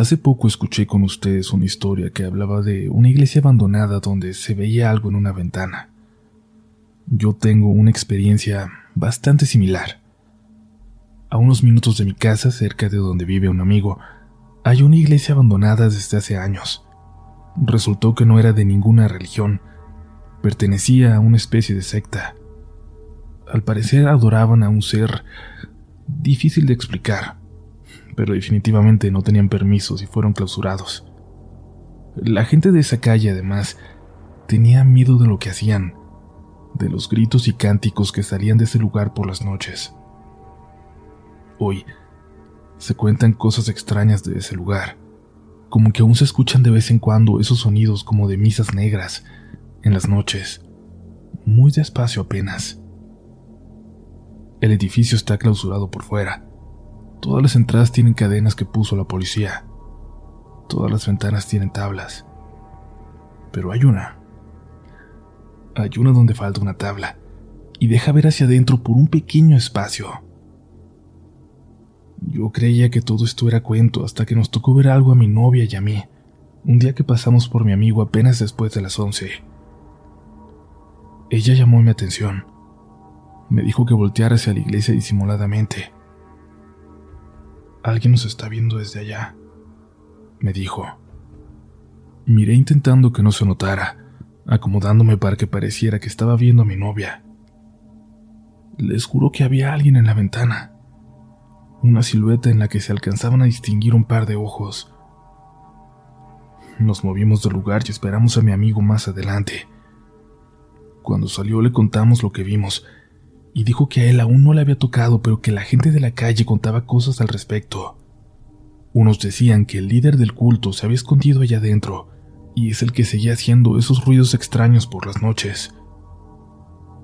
Hace poco escuché con ustedes una historia que hablaba de una iglesia abandonada donde se veía algo en una ventana. Yo tengo una experiencia bastante similar. A unos minutos de mi casa, cerca de donde vive un amigo, hay una iglesia abandonada desde hace años. Resultó que no era de ninguna religión, pertenecía a una especie de secta. Al parecer adoraban a un ser difícil de explicar, pero definitivamente no tenían permisos y fueron clausurados. La gente de esa calle, además, tenía miedo de lo que hacían, de los gritos y cánticos que salían de ese lugar por las noches. Hoy se cuentan cosas extrañas de ese lugar, como que aún se escuchan de vez en cuando esos sonidos como de misas negras en las noches, muy despacio apenas. El edificio está clausurado por fuera. Todas las entradas tienen cadenas que puso la policía. Todas las ventanas tienen tablas. Pero hay una. Hay una donde falta una tabla y deja ver hacia adentro por un pequeño espacio. Yo creía que todo esto era cuento hasta que nos tocó ver algo a mi novia y a mí, un día que pasamos por mi amigo apenas después de las once. Ella llamó mi atención. Me dijo que volteara hacia la iglesia disimuladamente. Alguien nos está viendo desde allá, me dijo. Miré intentando que no se notara, acomodándome para que pareciera que estaba viendo a mi novia. Les juro que había alguien en la ventana una silueta en la que se alcanzaban a distinguir un par de ojos. Nos movimos del lugar y esperamos a mi amigo más adelante. Cuando salió le contamos lo que vimos, y dijo que a él aún no le había tocado, pero que la gente de la calle contaba cosas al respecto. Unos decían que el líder del culto se había escondido allá adentro, y es el que seguía haciendo esos ruidos extraños por las noches.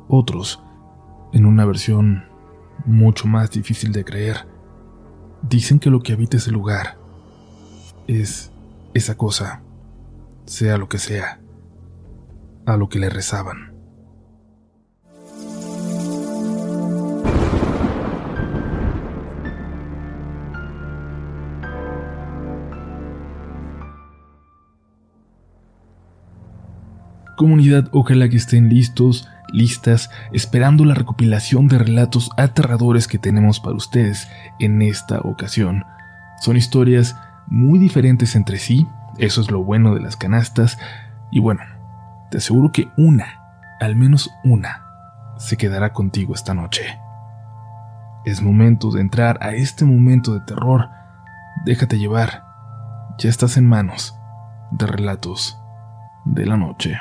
Otros, en una versión mucho más difícil de creer, Dicen que lo que habita ese lugar es esa cosa, sea lo que sea, a lo que le rezaban. Comunidad, ojalá que estén listos listas esperando la recopilación de relatos aterradores que tenemos para ustedes en esta ocasión. Son historias muy diferentes entre sí, eso es lo bueno de las canastas, y bueno, te aseguro que una, al menos una, se quedará contigo esta noche. Es momento de entrar a este momento de terror. Déjate llevar. Ya estás en manos de relatos de la noche.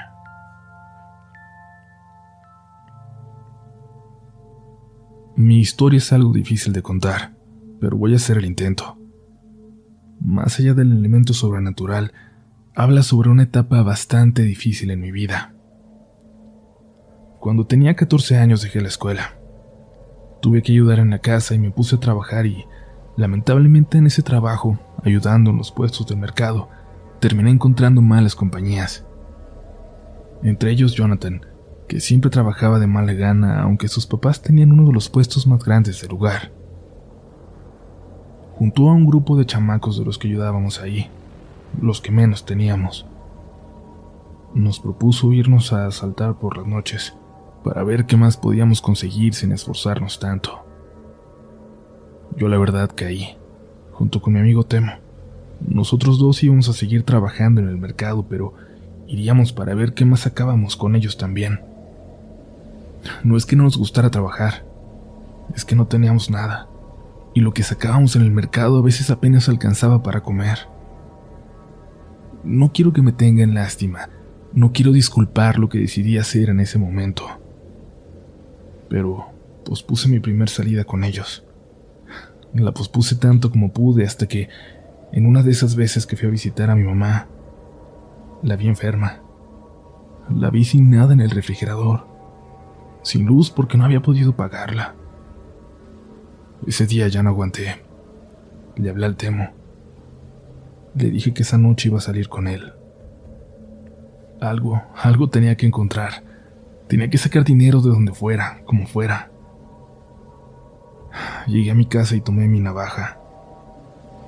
Mi historia es algo difícil de contar, pero voy a hacer el intento. Más allá del elemento sobrenatural, habla sobre una etapa bastante difícil en mi vida. Cuando tenía 14 años dejé la escuela. Tuve que ayudar en la casa y me puse a trabajar y, lamentablemente en ese trabajo, ayudando en los puestos del mercado, terminé encontrando malas compañías. Entre ellos Jonathan, que siempre trabajaba de mala gana aunque sus papás tenían uno de los puestos más grandes del lugar. Juntó a un grupo de chamacos de los que ayudábamos ahí, los que menos teníamos. Nos propuso irnos a asaltar por las noches, para ver qué más podíamos conseguir sin esforzarnos tanto. Yo la verdad caí, junto con mi amigo Temo. Nosotros dos íbamos a seguir trabajando en el mercado, pero iríamos para ver qué más sacábamos con ellos también. No es que no nos gustara trabajar, es que no teníamos nada, y lo que sacábamos en el mercado a veces apenas alcanzaba para comer. No quiero que me tengan lástima, no quiero disculpar lo que decidí hacer en ese momento, pero pospuse mi primer salida con ellos. La pospuse tanto como pude hasta que, en una de esas veces que fui a visitar a mi mamá, la vi enferma. La vi sin nada en el refrigerador sin luz porque no había podido pagarla. Ese día ya no aguanté. Le hablé al Temo. Le dije que esa noche iba a salir con él. Algo, algo tenía que encontrar. Tenía que sacar dinero de donde fuera, como fuera. Llegué a mi casa y tomé mi navaja.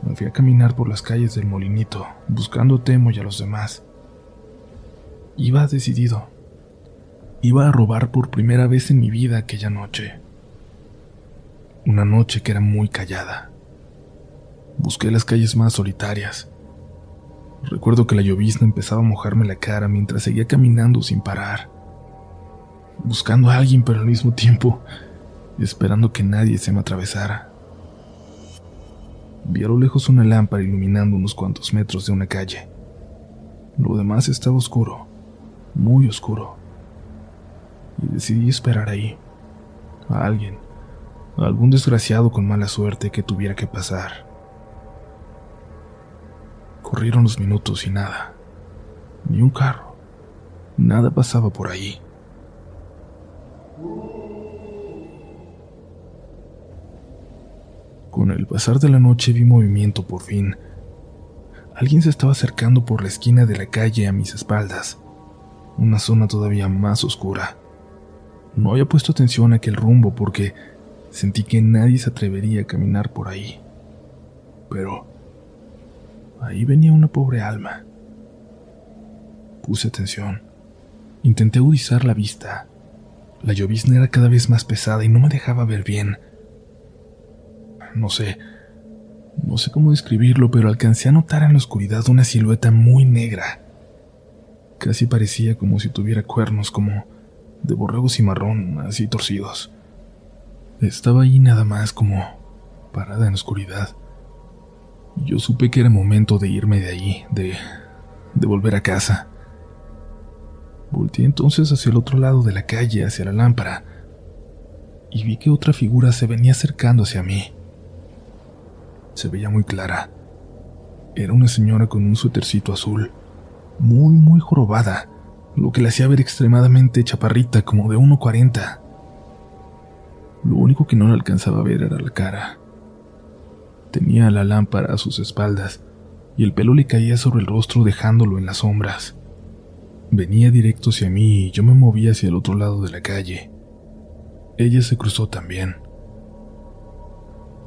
Me fui a caminar por las calles del molinito, buscando a Temo y a los demás. Iba decidido. Iba a robar por primera vez en mi vida aquella noche. Una noche que era muy callada. Busqué las calles más solitarias. Recuerdo que la llovizna empezaba a mojarme la cara mientras seguía caminando sin parar. Buscando a alguien, pero al mismo tiempo esperando que nadie se me atravesara. Vi a lo lejos una lámpara iluminando unos cuantos metros de una calle. Lo demás estaba oscuro, muy oscuro. Y decidí esperar ahí, a alguien, a algún desgraciado con mala suerte que tuviera que pasar. Corrieron los minutos y nada, ni un carro, nada pasaba por ahí. Con el pasar de la noche vi movimiento por fin. Alguien se estaba acercando por la esquina de la calle a mis espaldas, una zona todavía más oscura. No había puesto atención a aquel rumbo porque sentí que nadie se atrevería a caminar por ahí. Pero ahí venía una pobre alma. Puse atención. Intenté agudizar la vista. La llovizna era cada vez más pesada y no me dejaba ver bien. No sé, no sé cómo describirlo, pero alcancé a notar en la oscuridad una silueta muy negra. Casi parecía como si tuviera cuernos, como de borrego cimarrón, así torcidos. Estaba ahí nada más como parada en la oscuridad. Yo supe que era momento de irme de ahí, de, de volver a casa. Volté entonces hacia el otro lado de la calle, hacia la lámpara, y vi que otra figura se venía acercando hacia mí se veía muy clara. Era una señora con un suétercito azul, muy, muy jorobada, lo que la hacía ver extremadamente chaparrita, como de 1,40. Lo único que no le alcanzaba a ver era la cara. Tenía la lámpara a sus espaldas y el pelo le caía sobre el rostro dejándolo en las sombras. Venía directo hacia mí y yo me movía hacia el otro lado de la calle. Ella se cruzó también.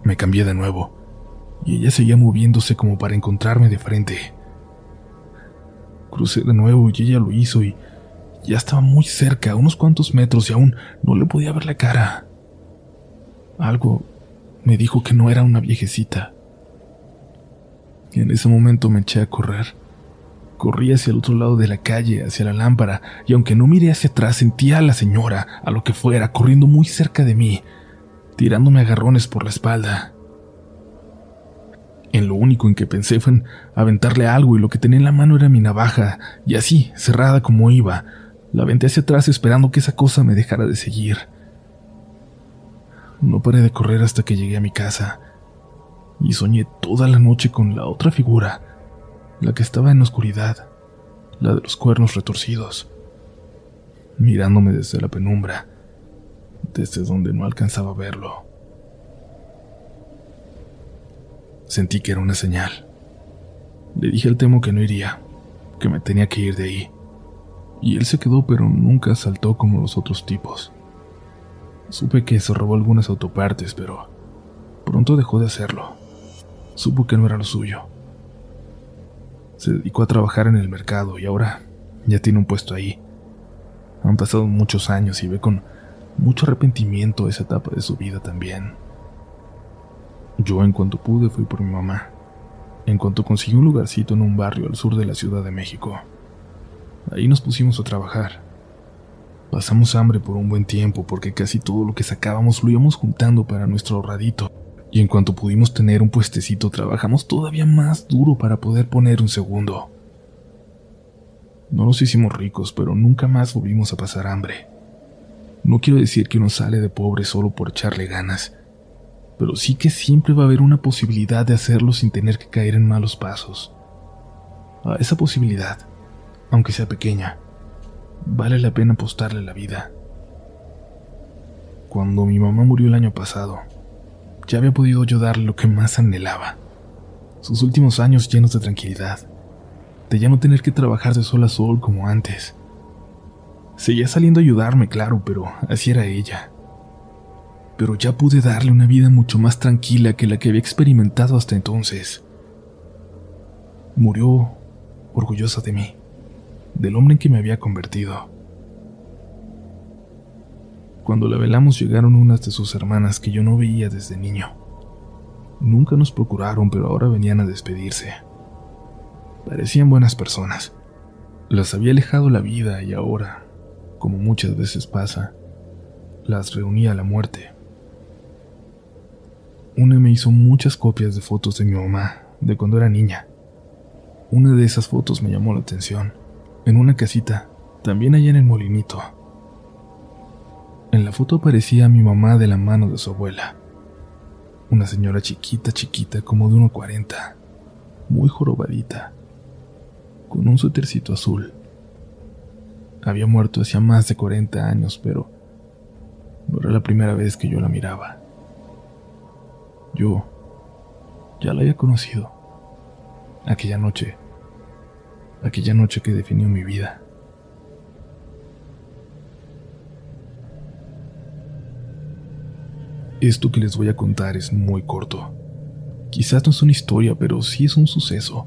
Me cambié de nuevo y ella seguía moviéndose como para encontrarme de frente. Crucé de nuevo y ella lo hizo y ya estaba muy cerca, unos cuantos metros y aún no le podía ver la cara. Algo me dijo que no era una viejecita. Y en ese momento me eché a correr. Corrí hacia el otro lado de la calle, hacia la lámpara, y aunque no miré hacia atrás, sentía a la señora, a lo que fuera, corriendo muy cerca de mí, tirándome agarrones por la espalda. En lo único en que pensé fue en aventarle algo y lo que tenía en la mano era mi navaja, y así, cerrada como iba, la aventé hacia atrás esperando que esa cosa me dejara de seguir. No paré de correr hasta que llegué a mi casa, y soñé toda la noche con la otra figura, la que estaba en oscuridad, la de los cuernos retorcidos, mirándome desde la penumbra, desde donde no alcanzaba a verlo. Sentí que era una señal. Le dije al Temo que no iría, que me tenía que ir de ahí. Y él se quedó, pero nunca saltó como los otros tipos. Supe que se robó algunas autopartes, pero pronto dejó de hacerlo. Supo que no era lo suyo. Se dedicó a trabajar en el mercado y ahora ya tiene un puesto ahí. Han pasado muchos años y ve con mucho arrepentimiento esa etapa de su vida también. Yo en cuanto pude fui por mi mamá, en cuanto conseguí un lugarcito en un barrio al sur de la Ciudad de México. Ahí nos pusimos a trabajar. Pasamos hambre por un buen tiempo porque casi todo lo que sacábamos lo íbamos juntando para nuestro ahorradito. Y en cuanto pudimos tener un puestecito trabajamos todavía más duro para poder poner un segundo. No nos hicimos ricos, pero nunca más volvimos a pasar hambre. No quiero decir que uno sale de pobre solo por echarle ganas, pero sí que siempre va a haber una posibilidad de hacerlo sin tener que caer en malos pasos. A esa posibilidad, aunque sea pequeña, vale la pena apostarle la vida. Cuando mi mamá murió el año pasado, ya había podido yo darle lo que más anhelaba. Sus últimos años llenos de tranquilidad, de ya no tener que trabajar de sol a sol como antes. Seguía saliendo a ayudarme, claro, pero así era ella pero ya pude darle una vida mucho más tranquila que la que había experimentado hasta entonces. Murió orgullosa de mí, del hombre en que me había convertido. Cuando la velamos llegaron unas de sus hermanas que yo no veía desde niño. Nunca nos procuraron, pero ahora venían a despedirse. Parecían buenas personas. Las había alejado la vida y ahora, como muchas veces pasa, las reunía la muerte. Una me hizo muchas copias de fotos de mi mamá, de cuando era niña. Una de esas fotos me llamó la atención, en una casita, también allá en el molinito. En la foto aparecía mi mamá de la mano de su abuela. Una señora chiquita, chiquita, como de 1,40, muy jorobadita, con un suétercito azul. Había muerto hacía más de 40 años, pero no era la primera vez que yo la miraba. Yo ya la había conocido. Aquella noche, aquella noche que definió mi vida. Esto que les voy a contar es muy corto. Quizás no es una historia, pero sí es un suceso.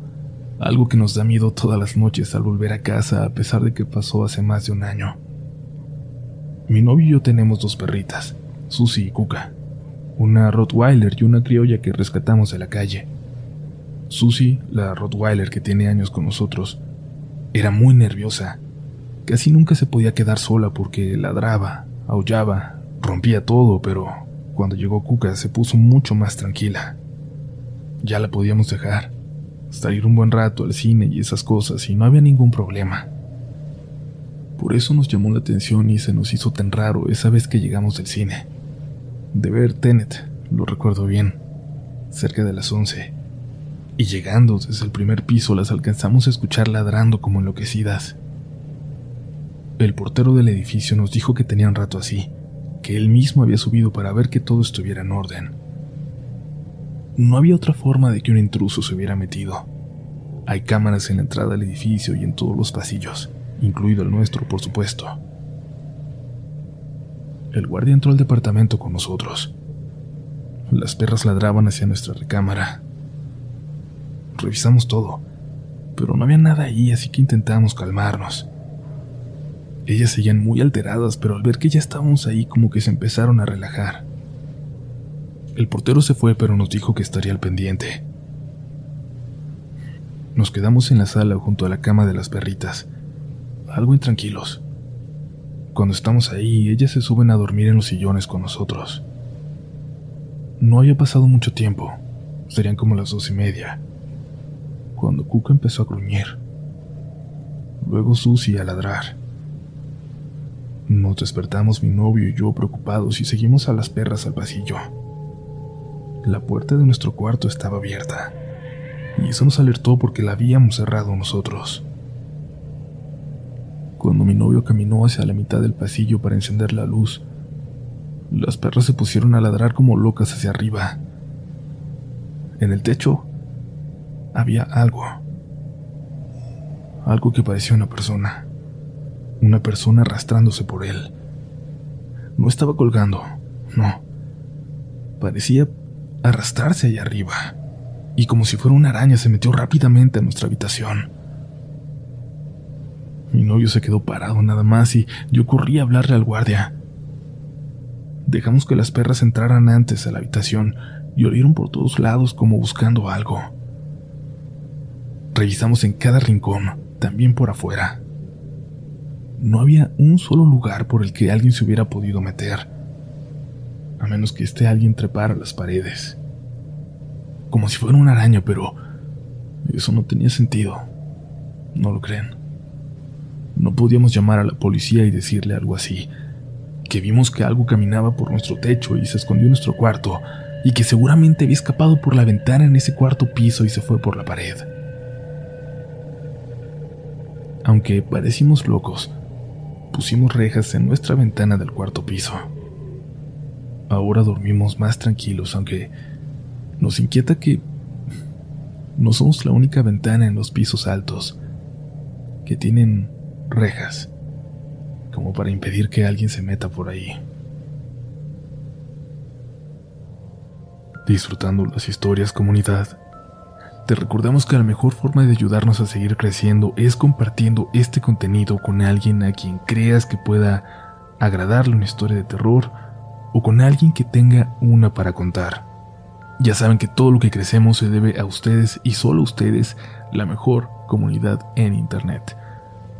Algo que nos da miedo todas las noches al volver a casa a pesar de que pasó hace más de un año. Mi novio y yo tenemos dos perritas, Susie y Cuca, una Rottweiler y una criolla que rescatamos de la calle. Susie, la Rottweiler que tiene años con nosotros, era muy nerviosa. Casi nunca se podía quedar sola porque ladraba, aullaba, rompía todo, pero cuando llegó Cuca se puso mucho más tranquila. Ya la podíamos dejar, salir un buen rato al cine y esas cosas y no había ningún problema. Por eso nos llamó la atención y se nos hizo tan raro esa vez que llegamos del cine. De ver Tenet, lo recuerdo bien, cerca de las once. Y llegando desde el primer piso las alcanzamos a escuchar ladrando como enloquecidas. El portero del edificio nos dijo que tenían rato así, que él mismo había subido para ver que todo estuviera en orden. No había otra forma de que un intruso se hubiera metido. Hay cámaras en la entrada del edificio y en todos los pasillos, incluido el nuestro, por supuesto. El guardia entró al departamento con nosotros. Las perras ladraban hacia nuestra recámara. Revisamos todo, pero no había nada ahí, así que intentamos calmarnos. Ellas seguían muy alteradas, pero al ver que ya estábamos ahí como que se empezaron a relajar. El portero se fue, pero nos dijo que estaría al pendiente. Nos quedamos en la sala junto a la cama de las perritas, algo intranquilos. Cuando estamos ahí, ellas se suben a dormir en los sillones con nosotros. No había pasado mucho tiempo, serían como las dos y media, cuando Cuca empezó a gruñir. Luego Susie a ladrar. Nos despertamos mi novio y yo preocupados y seguimos a las perras al pasillo. La puerta de nuestro cuarto estaba abierta, y eso nos alertó porque la habíamos cerrado nosotros. Cuando mi novio caminó hacia la mitad del pasillo para encender la luz, las perras se pusieron a ladrar como locas hacia arriba. En el techo había algo. Algo que parecía una persona una persona arrastrándose por él. No estaba colgando, no. Parecía arrastrarse allá arriba, y como si fuera una araña se metió rápidamente a nuestra habitación. Mi novio se quedó parado nada más y yo corrí a hablarle al guardia. Dejamos que las perras entraran antes a la habitación y olieron por todos lados como buscando algo. Revisamos en cada rincón, también por afuera. No había un solo lugar por el que alguien se hubiera podido meter, a menos que este alguien trepara las paredes. Como si fuera una araña, pero eso no tenía sentido. ¿No lo creen? No podíamos llamar a la policía y decirle algo así, que vimos que algo caminaba por nuestro techo y se escondió en nuestro cuarto, y que seguramente había escapado por la ventana en ese cuarto piso y se fue por la pared. Aunque parecimos locos, pusimos rejas en nuestra ventana del cuarto piso. Ahora dormimos más tranquilos, aunque nos inquieta que no somos la única ventana en los pisos altos que tienen rejas, como para impedir que alguien se meta por ahí. Disfrutando las historias comunidad, te recordamos que la mejor forma de ayudarnos a seguir creciendo es compartiendo este contenido con alguien a quien creas que pueda agradarle una historia de terror o con alguien que tenga una para contar. Ya saben que todo lo que crecemos se debe a ustedes y solo a ustedes, la mejor comunidad en Internet.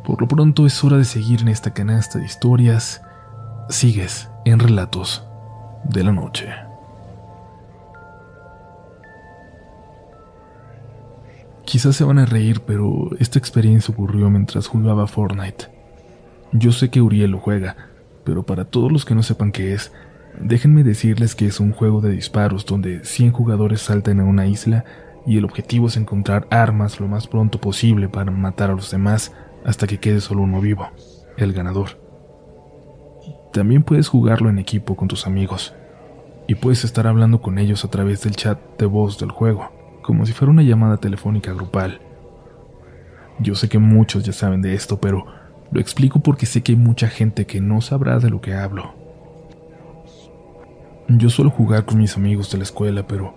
Por lo pronto es hora de seguir en esta canasta de historias. Sigues en Relatos de la Noche. Quizás se van a reír, pero esta experiencia ocurrió mientras jugaba Fortnite. Yo sé que Uriel lo juega, pero para todos los que no sepan qué es, déjenme decirles que es un juego de disparos donde 100 jugadores saltan a una isla y el objetivo es encontrar armas lo más pronto posible para matar a los demás hasta que quede solo uno vivo, el ganador. También puedes jugarlo en equipo con tus amigos y puedes estar hablando con ellos a través del chat de voz del juego como si fuera una llamada telefónica grupal. Yo sé que muchos ya saben de esto, pero lo explico porque sé que hay mucha gente que no sabrá de lo que hablo. Yo suelo jugar con mis amigos de la escuela, pero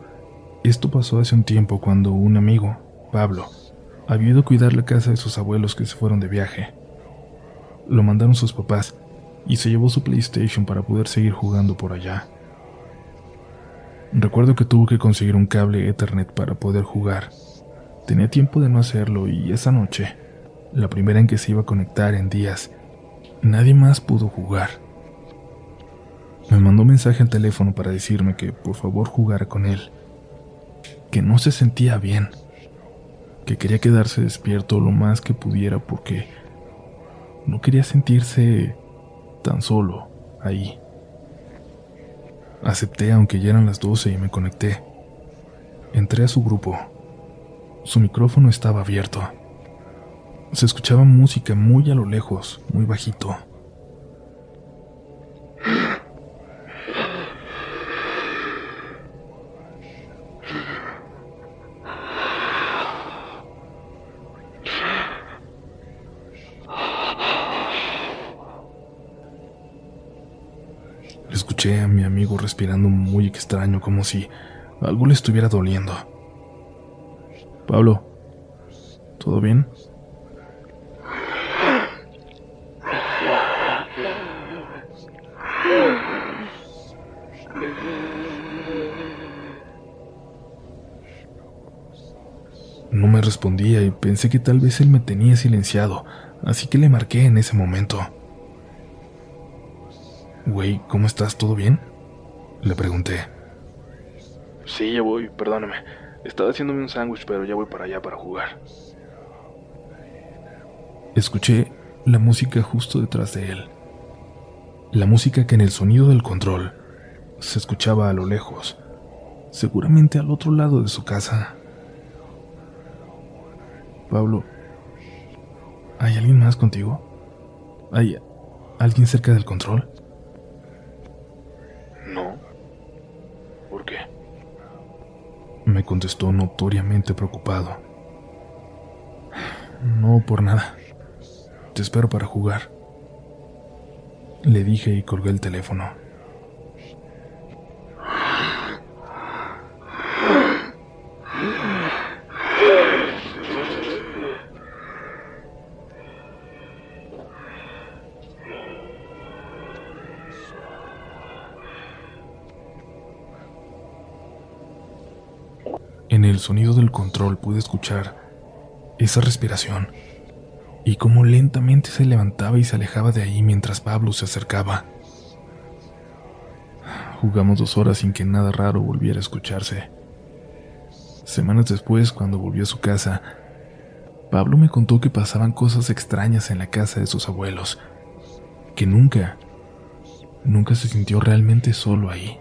esto pasó hace un tiempo cuando un amigo, Pablo, había ido a cuidar la casa de sus abuelos que se fueron de viaje. Lo mandaron sus papás y se llevó su PlayStation para poder seguir jugando por allá. Recuerdo que tuvo que conseguir un cable Ethernet para poder jugar. Tenía tiempo de no hacerlo y esa noche, la primera en que se iba a conectar en días, nadie más pudo jugar. Me mandó un mensaje al teléfono para decirme que por favor jugara con él, que no se sentía bien, que quería quedarse despierto lo más que pudiera porque no quería sentirse tan solo ahí. Acepté aunque ya eran las 12 y me conecté. Entré a su grupo. Su micrófono estaba abierto. Se escuchaba música muy a lo lejos, muy bajito. Respirando muy extraño, como si algo le estuviera doliendo. Pablo, ¿todo bien? No me respondía y pensé que tal vez él me tenía silenciado, así que le marqué en ese momento. Güey, ¿cómo estás? ¿Todo bien? Le pregunté. Sí, ya voy, perdóname. Estaba haciéndome un sándwich, pero ya voy para allá para jugar. Escuché la música justo detrás de él. La música que en el sonido del control se escuchaba a lo lejos, seguramente al otro lado de su casa. Pablo, ¿hay alguien más contigo? ¿Hay alguien cerca del control? Me contestó notoriamente preocupado. No por nada. Te espero para jugar. Le dije y colgué el teléfono. Sonido del control pude escuchar esa respiración y cómo lentamente se levantaba y se alejaba de ahí mientras Pablo se acercaba. Jugamos dos horas sin que nada raro volviera a escucharse. Semanas después, cuando volvió a su casa, Pablo me contó que pasaban cosas extrañas en la casa de sus abuelos, que nunca, nunca se sintió realmente solo ahí,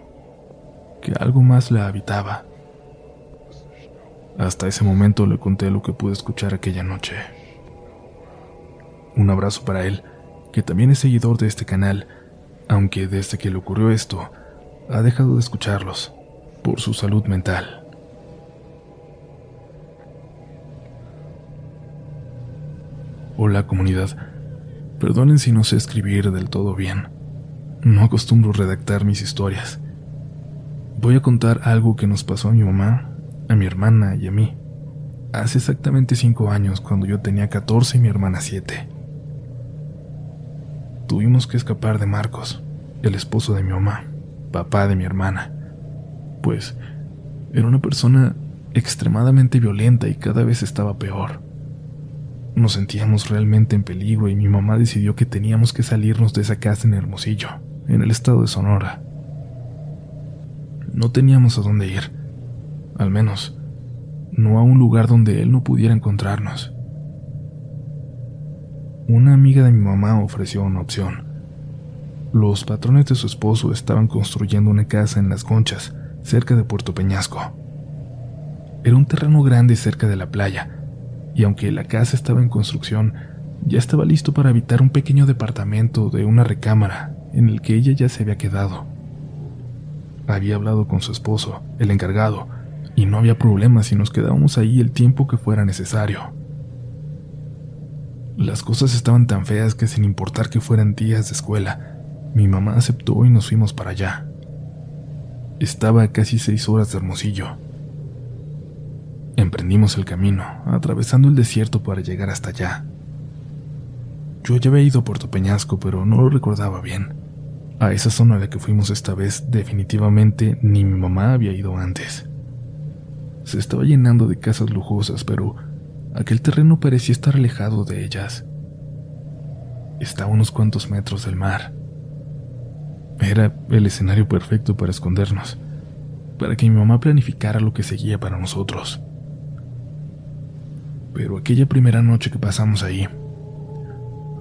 que algo más la habitaba. Hasta ese momento le conté lo que pude escuchar aquella noche. Un abrazo para él, que también es seguidor de este canal, aunque desde que le ocurrió esto, ha dejado de escucharlos, por su salud mental. Hola comunidad, perdonen si no sé escribir del todo bien. No acostumbro redactar mis historias. Voy a contar algo que nos pasó a mi mamá mi hermana y a mí, hace exactamente cinco años, cuando yo tenía 14 y mi hermana 7. Tuvimos que escapar de Marcos, el esposo de mi mamá, papá de mi hermana, pues era una persona extremadamente violenta y cada vez estaba peor. Nos sentíamos realmente en peligro y mi mamá decidió que teníamos que salirnos de esa casa en Hermosillo, en el estado de Sonora. No teníamos a dónde ir, al menos no a un lugar donde él no pudiera encontrarnos. Una amiga de mi mamá ofreció una opción. Los patrones de su esposo estaban construyendo una casa en Las Conchas, cerca de Puerto Peñasco. Era un terreno grande cerca de la playa, y aunque la casa estaba en construcción, ya estaba listo para habitar un pequeño departamento de una recámara en el que ella ya se había quedado. Había hablado con su esposo, el encargado, y no había problema si nos quedábamos ahí el tiempo que fuera necesario. Las cosas estaban tan feas que sin importar que fueran días de escuela, mi mamá aceptó y nos fuimos para allá. Estaba a casi seis horas de Hermosillo. Emprendimos el camino, atravesando el desierto para llegar hasta allá. Yo ya había ido a Puerto Peñasco, pero no lo recordaba bien. A esa zona a la que fuimos esta vez definitivamente ni mi mamá había ido antes. Se estaba llenando de casas lujosas, pero aquel terreno parecía estar alejado de ellas. Estaba a unos cuantos metros del mar. Era el escenario perfecto para escondernos, para que mi mamá planificara lo que seguía para nosotros pero aquella primera noche que pasamos ahí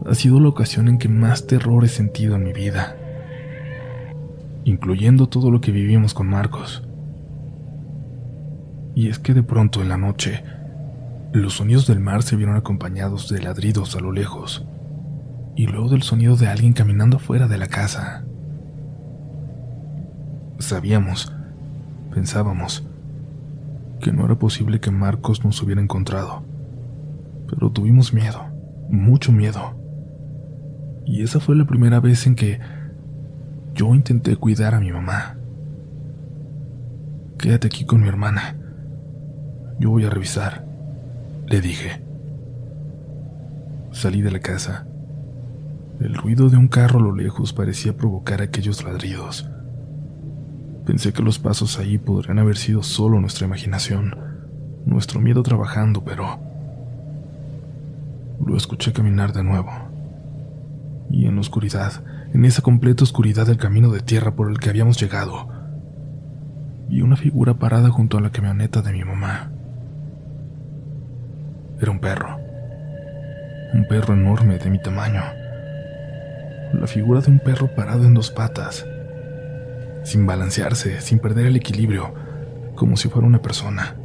ha sido la ocasión en que más terror he sentido en mi vida, incluyendo todo lo que vivimos con Marcos. Y es que de pronto en la noche, los sonidos del mar se vieron acompañados de ladridos a lo lejos, y luego del sonido de alguien caminando fuera de la casa. Sabíamos, pensábamos, que no era posible que Marcos nos hubiera encontrado pero tuvimos miedo, mucho miedo. Y esa fue la primera vez en que yo intenté cuidar a mi mamá. Quédate aquí con mi hermana. Yo voy a revisar, le dije. Salí de la casa. El ruido de un carro a lo lejos parecía provocar aquellos ladridos. Pensé que los pasos ahí podrían haber sido solo nuestra imaginación, nuestro miedo trabajando, pero lo escuché caminar de nuevo. Y en la oscuridad, en esa completa oscuridad del camino de tierra por el que habíamos llegado, vi una figura parada junto a la camioneta de mi mamá. Era un perro. Un perro enorme de mi tamaño. La figura de un perro parado en dos patas, sin balancearse, sin perder el equilibrio, como si fuera una persona.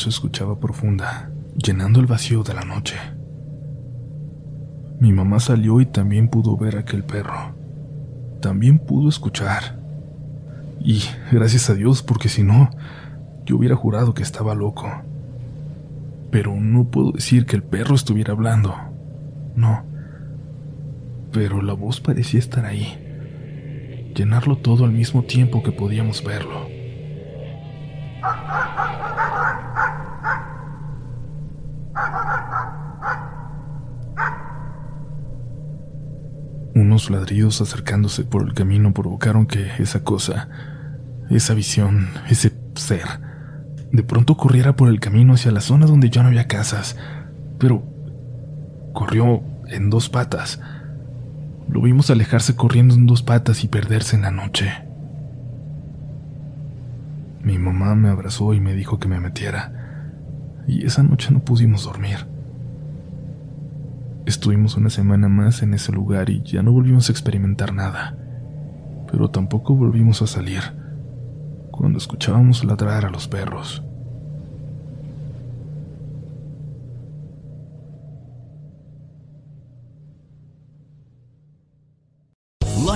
Se escuchaba profunda, llenando el vacío de la noche. Mi mamá salió y también pudo ver a aquel perro. También pudo escuchar. Y gracias a Dios, porque si no, yo hubiera jurado que estaba loco. Pero no puedo decir que el perro estuviera hablando. No. Pero la voz parecía estar ahí. Llenarlo todo al mismo tiempo que podíamos verlo. Unos ladridos acercándose por el camino provocaron que esa cosa, esa visión, ese ser, de pronto corriera por el camino hacia la zona donde ya no había casas, pero corrió en dos patas. Lo vimos alejarse corriendo en dos patas y perderse en la noche. Mi mamá me abrazó y me dijo que me metiera, y esa noche no pudimos dormir. Estuvimos una semana más en ese lugar y ya no volvimos a experimentar nada, pero tampoco volvimos a salir cuando escuchábamos ladrar a los perros.